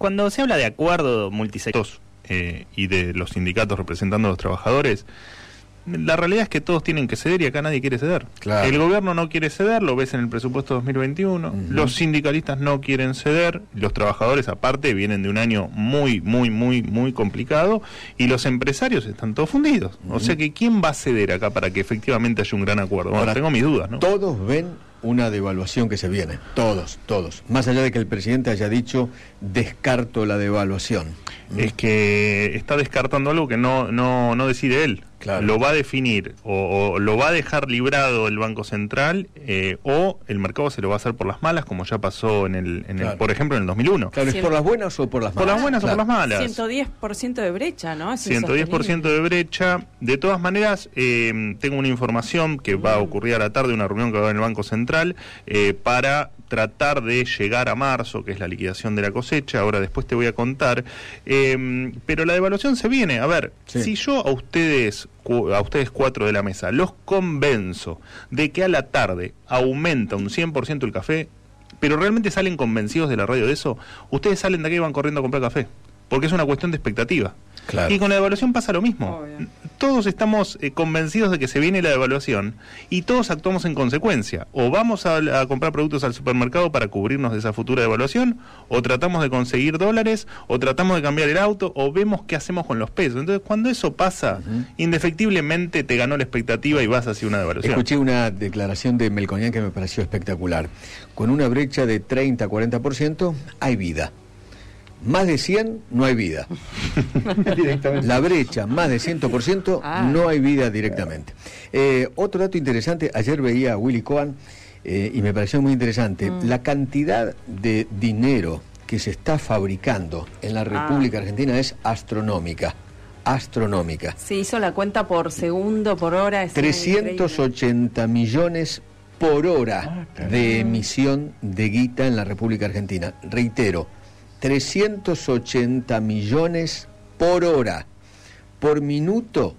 cuando se habla de acuerdo multisectos eh, y de los sindicatos representando a los trabajadores, la realidad es que todos tienen que ceder y acá nadie quiere ceder. El gobierno no quiere ceder, lo ves en el presupuesto 2021. Los sindicalistas no quieren ceder. Los trabajadores, aparte, vienen de un año muy, muy, muy, muy complicado. Y los empresarios están todos fundidos. O sea que, ¿quién va a ceder acá para que efectivamente haya un gran acuerdo? Ahora, tengo mis dudas, ¿no? Todos ven una devaluación que se viene. Todos, todos. Más allá de que el presidente haya dicho, descarto la devaluación. Es que está descartando algo que no, no, no decide él lo va a definir o, lo va a dejar librado el Banco Central eh, o el mercado se lo va a hacer por las malas, como ya pasó en el, en el por ejemplo, en el 2001. Claro, ¿es por las buenas o por las malas? Por las buenas o por las malas. 110% de brecha, ¿no? 110% de brecha. De todas maneras, eh, tengo una información que va a ocurrir a la tarde, una reunión que va a haber en el Banco Central, eh, para tratar de llegar a marzo, que es la liquidación de la cosecha. Ahora después te voy a contar. pero la devaluación se viene. A ver, si yo a ustedes a ustedes cuatro de la mesa, los convenzo de que a la tarde aumenta un 100% el café, pero realmente salen convencidos de la radio de eso, ustedes salen de aquí y van corriendo a comprar café, porque es una cuestión de expectativa. Y con la devaluación pasa lo mismo. Todos estamos eh, convencidos de que se viene la devaluación y todos actuamos en consecuencia. O vamos a, comprar productos al supermercado para cubrirnos de esa futura devaluación, o tratamos de conseguir dólares, o tratamos de cambiar el auto, o vemos qué hacemos con los pesos. Entonces, cuando eso pasa, indefectiblemente te ganó la expectativa y vas hacia una devaluación. Escuché una declaración de Melconian que me pareció espectacular. Con una brecha de 30-40% hay vida más de 100 no hay vida. La brecha, más de 100%, ah. no hay vida directamente. Eh, otro dato interesante, ayer veía a Willy Cohen eh, y me pareció muy interesante, mm. la cantidad de dinero que se está fabricando en la República ah. Argentina es astronómica. Astronómica. Se hizo la cuenta por segundo, por hora. 380 millones por hora ah, de emisión de guita en la República Argentina. Reitero, 380 millones por hora. Por minuto,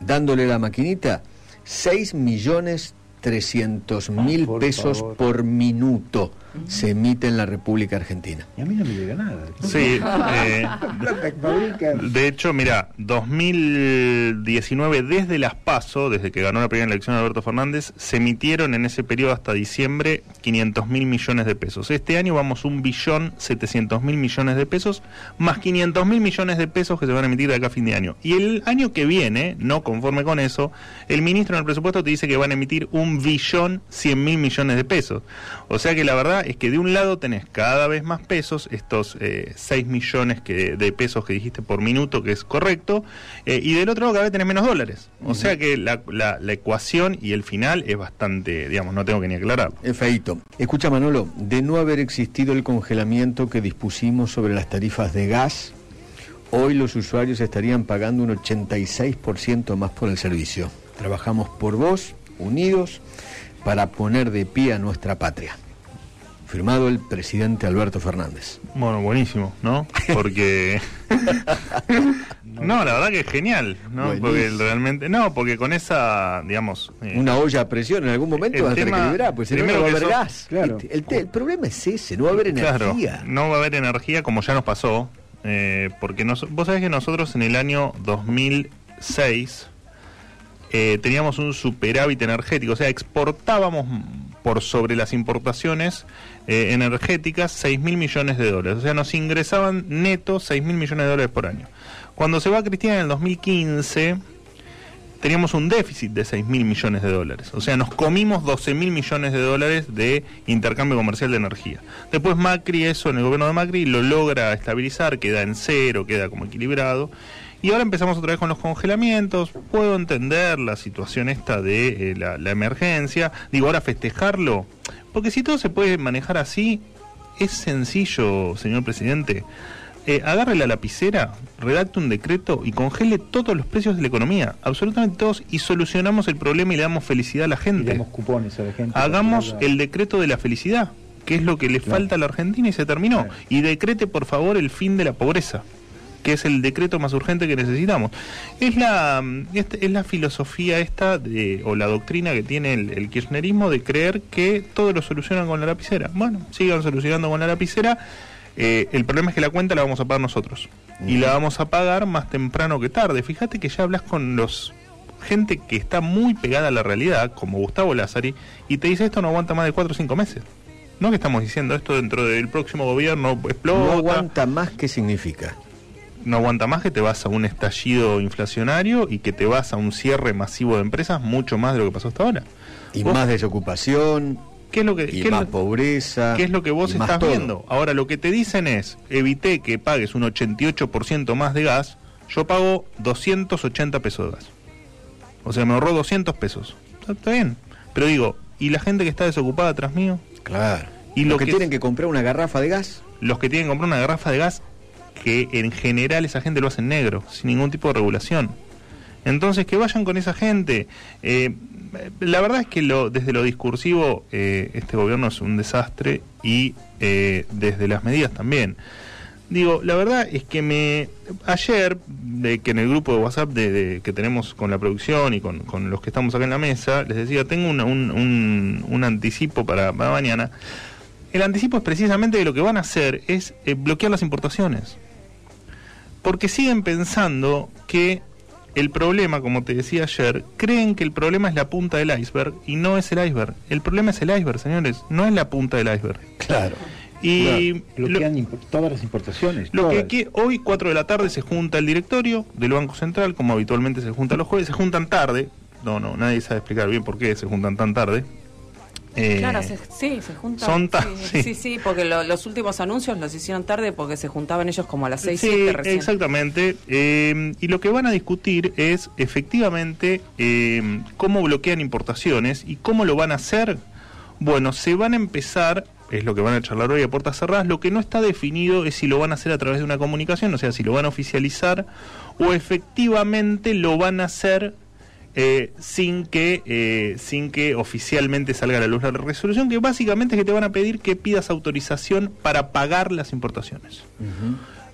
dándole la maquinita, 6 millones 300 mil pesos por minuto se emite en la República Argentina. Y a mí no me llega nada. Sí, eh, de hecho, mira, 2019, desde las PASO, desde que ganó la primera elección Alberto Fernández, se emitieron en ese periodo hasta diciembre 500 mil millones de pesos. Este año vamos un billón 700 mil millones de pesos, más 500 mil millones de pesos que se van a emitir de acá a fin de año. Y el año que viene, no conforme con eso, el ministro en el presupuesto te dice que van a emitir un billón 100 mil millones de pesos. O sea que la verdad es que de un lado tenés cada vez más pesos, estos eh, 6 millones que, de pesos que dijiste por minuto, que es correcto, eh, y del otro lado cada vez tenés menos dólares. O sea que la, la, ecuación y el final es bastante, digamos, no tengo que ni aclarar. Es feito. Escucha Manolo, de no haber existido el congelamiento que dispusimos sobre las tarifas de gas, hoy los usuarios estarían pagando un 86% más por el servicio. Trabajamos por vos, unidos, para poner de pie a nuestra patria firmado el presidente Alberto Fernández. Bueno, buenísimo, ¿no? Porque... no, la verdad que es genial, ¿no? Porque realmente... No, porque con esa, digamos... Eh, Una olla a presión en algún momento va a tener que liberar, pues si no, va a haber gas. Claro. El, problema es ese, no va a haber energía. no va a haber energía como ya nos pasó, eh, porque vos sabés que nosotros en el año 2006 eh, teníamos un superávit energético, o sea, exportábamos por sobre las importaciones eh, energéticas 6 mil millones de dólares. O sea, nos ingresaban netos 6 mil millones de dólares por año. Cuando se va Cristina en el 2015, teníamos un déficit de 6 mil millones de dólares. O sea, nos comimos 12 mil millones de dólares de intercambio comercial de energía. Después Macri, eso en el gobierno de Macri, lo logra estabilizar, queda en cero, queda como equilibrado. Y ahora empezamos otra vez con los congelamientos. Puedo entender la situación esta de eh, la, emergencia. Digo, ahora festejarlo. Porque si todo se puede manejar así, es sencillo, señor presidente. Eh, agarre la lapicera, redacte un decreto y congele todos los precios de la economía, absolutamente todos, y solucionamos el problema y le damos felicidad a la gente. damos cupones a la gente. Hagamos el decreto de la felicidad, que es lo que le falta a la Argentina y se terminó. Y decrete, por favor, el fin de la pobreza que es el decreto más urgente que necesitamos. Es la, este, es la filosofía esta, de, o la doctrina que tiene el, kirchnerismo de creer que todo lo solucionan con la lapicera. Bueno, sigan solucionando con la lapicera. Eh, el problema es que la cuenta la vamos a pagar nosotros. Y la vamos a pagar más temprano que tarde. Fíjate que ya hablas con los gente que está muy pegada a la realidad, como Gustavo Lázari, y te dice esto no aguanta más de 4 o 5 meses. No que estamos diciendo esto dentro del próximo gobierno explota. No aguanta más, ¿qué significa? No aguanta más que te vas a un estallido inflacionario y que te vas a un cierre masivo de empresas mucho más de lo que pasó hasta ahora. Y Vos- más desocupación, ¿Qué es lo que, y qué más lo- pobreza. qué es lo que vos estás viendo? Ahora, lo que te dicen es, evité que pagues un 88% más de gas, yo pago 280 pesos de gas. O sea, me ahorró 200 pesos. Está, está bien. Pero digo, ¿y la gente que está desocupada atrás mío? Claro. Y Y lo los que, que- tienen que comprar una garrafa de gas. Los que tienen que comprar una garrafa de gas, que en general esa gente lo hace en negro, sin ningún tipo de regulación. Entonces, que vayan con esa gente. Eh, la verdad es que lo, desde lo discursivo, eh, este gobierno es un desastre y eh, desde las medidas también. Digo, la verdad es que me ayer, de que en el grupo de WhatsApp de, de- que tenemos con la producción y con, los que estamos acá en la mesa, les decía, tengo una- un, un- un anticipo para, para mañana. El anticipo es precisamente que lo que van a hacer es eh, bloquear las importaciones. Porque siguen pensando que el problema, como te decía ayer, creen que el problema es la punta del iceberg y no es el iceberg. El problema es el iceberg, señores, no es la punta del iceberg. Claro. Y lo- Bloquean impo- todas las importaciones. lo que, todas. que hoy, 4 de la tarde, se junta el directorio del Banco Central, como habitualmente se junta los jueves, se juntan tarde. No, no, nadie sabe explicar bien por qué se juntan tan tarde. Eh, Claro, se- sí, se juntan. son sí, sí. sí, sí, porque lo- los últimos anuncios los hicieron tarde porque se juntaban ellos como a las 6, Sí, 7 recién. exactamente. Eh, y lo que van a discutir es efectivamente eh, cómo bloquean importaciones y cómo lo van a hacer. Bueno, se van a empezar, es lo que van a charlar hoy a puertas cerradas, lo que no está definido es si lo van a hacer a través de una comunicación, o sea, si lo van a oficializar o efectivamente lo van a hacer eh, sin que eh, sin que oficialmente salga a la luz la resolución, que básicamente es que te van a pedir que pidas autorización para pagar las importaciones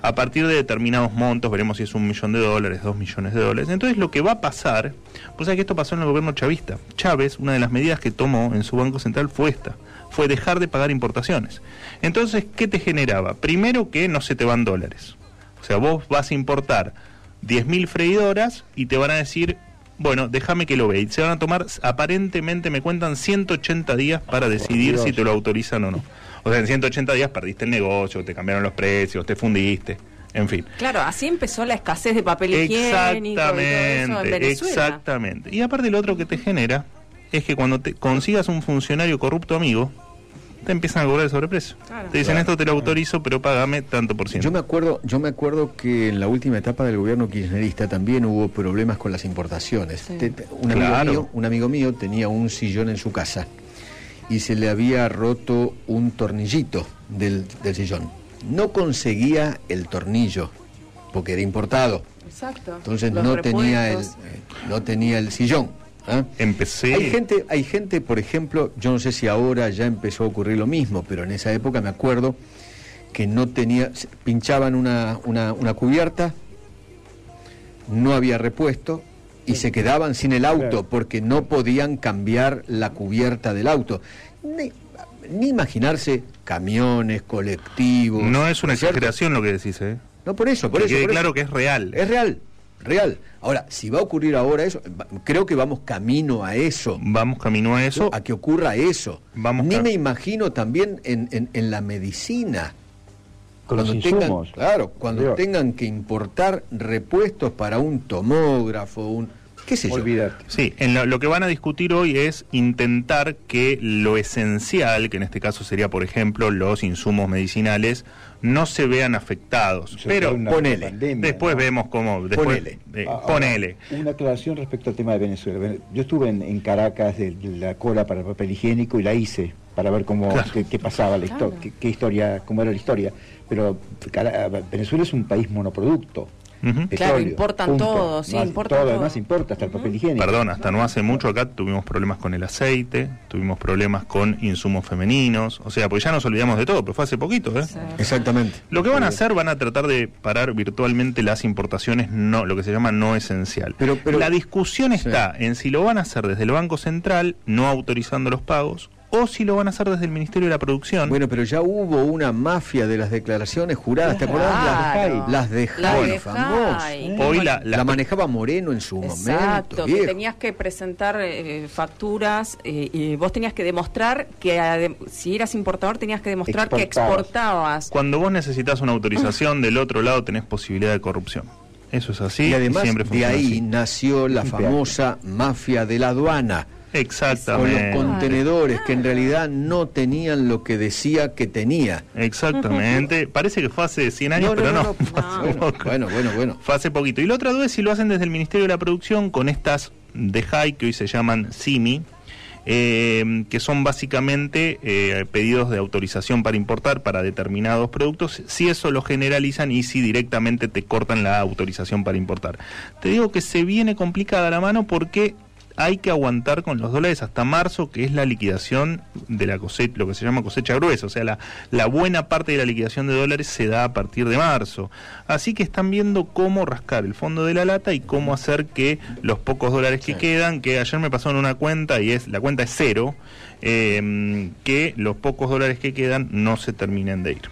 a partir de determinados montos, veremos si es un millón de dólares, dos millones de dólares. Entonces lo que va a pasar, pues es que esto pasó en el gobierno chavista. Chávez, una de las medidas que tomó en su Banco Central fue esta, fue dejar de pagar importaciones. Entonces, ¿qué te generaba? Primero que no se te van dólares. O sea, vos vas a importar 10.000 freidoras y te van a decir, bueno, déjame que lo vea. Y se van a tomar, aparentemente me cuentan 180 días para decidir Dios. si te lo autorizan o no. O sea, en 180 días perdiste el negocio, te cambiaron los precios, te fundiste, en fin. Claro, así empezó la escasez de papel higiénico y todo eso en Exactamente, Venezuela. exactamente. Y aparte lo otro que te genera es que cuando te consigas un funcionario corrupto amigo, te empiezan a cobrar el sobreprecio. Claro. Te dicen Claro. esto te lo autorizo, pero págame tanto por ciento. Yo me acuerdo, yo me acuerdo que en la última etapa del gobierno kirchnerista también hubo problemas con las importaciones. Sí. Te- te- un, amigo Claro. mío, un amigo mío tenía un sillón en su casa y se le había roto un tornillito del, del sillón. No conseguía el tornillo porque era importado. Exacto. Entonces Los no tenía el eh, no tenía el sillón. ¿Ah? Empecé. Hay gente, hay gente, por ejemplo, yo no sé si ahora ya empezó a ocurrir lo mismo, pero en esa época me acuerdo que no tenía, pinchaban una, una, una cubierta, no había repuesto y se quedaban sin el auto porque no podían cambiar la cubierta del auto. Ni, ni imaginarse camiones, colectivos. No es una exageración lo que decís, ¿eh? No, por eso, por que eso. quede por eso. claro que es real. Es real, real. Ahora, si va a ocurrir ahora eso, creo que vamos camino a eso. Vamos camino a eso. a que ocurra eso. Vamos Ni me imagino también en, en- en la medicina. Con los tengan, insumos. claro, cuando Dios. tengan que importar repuestos para un tomógrafo, un qué sé yo. Olvídate. Sí, en lo, lo que van a discutir hoy es intentar que lo esencial, que en este caso sería, por ejemplo, los insumos medicinales, no se vean afectados. Se Pero ponele. pandemia, después ¿no? vemos cómo... Después, Ponele. eh, Ah, ahora, ponele. Una aclaración respecto al tema de Venezuela. Ven- Yo estuve en, en Caracas de, de la cola para el papel higiénico y la hice para ver cómo Claro. qué, qué pasaba, la histo- Claro. qué, qué historia, cómo era la historia. Pero Cara- Venezuela es un país monoproducto. Claro, importan todo, sí, Más- importan todo. todo. además importa hasta el papel higiénico. Perdón, hasta no hace mucho acá tuvimos problemas con el aceite, tuvimos problemas con insumos femeninos, o sea, pues ya nos olvidamos de todo, pero fue hace poquito, ¿eh? Sí. Exactamente. Lo que van a hacer, van a tratar de parar virtualmente las importaciones, no, lo que se llama no esencial. Pero- pero- la discusión Sí. está en si lo van a hacer desde el Banco Central, no autorizando los pagos, o si lo van a hacer desde el Ministerio de la Producción. Bueno, pero ya hubo una mafia de las declaraciones juradas, ¿te acordás? Claro. Las de Jai, de famosas. Jai. Hoy la, La, la- manejaba Moreno en su Exacto, momento. que viejo. tenías que presentar eh, facturas eh, y vos tenías que demostrar que si eras importador tenías que demostrar que Exportabas. Cuando vos necesitas una autorización, del otro lado tenés posibilidad de corrupción. Eso es así. y además siempre de ahí así. nació la famosa mafia de la aduana. Con los Exactamente. contenedores que en realidad no tenían lo que decía que tenía. Exactamente. Parece que fue hace 100 años, pero no. fue Bueno, poco. bueno, bueno, bueno. Fue hace poquito. Y la otra duda es si lo hacen desde el Ministerio de la Producción con estas de HAI que hoy se llaman CIMI, eh, que son básicamente eh, pedidos de autorización para importar para determinados productos, si eso lo generalizan y si directamente te cortan la autorización para importar. Te digo que se viene complicada la mano porque hay que aguantar con los dólares hasta marzo, que es la liquidación de la cosecha, lo que se llama cosecha gruesa, o sea, la, la buena parte de la liquidación de dólares se da a partir de marzo. Así que están viendo cómo rascar el fondo de la lata y cómo hacer que los pocos dólares que quedan, que ayer me pasó en una cuenta y es la cuenta es cero, eh, que los pocos dólares que quedan no se terminen de ir.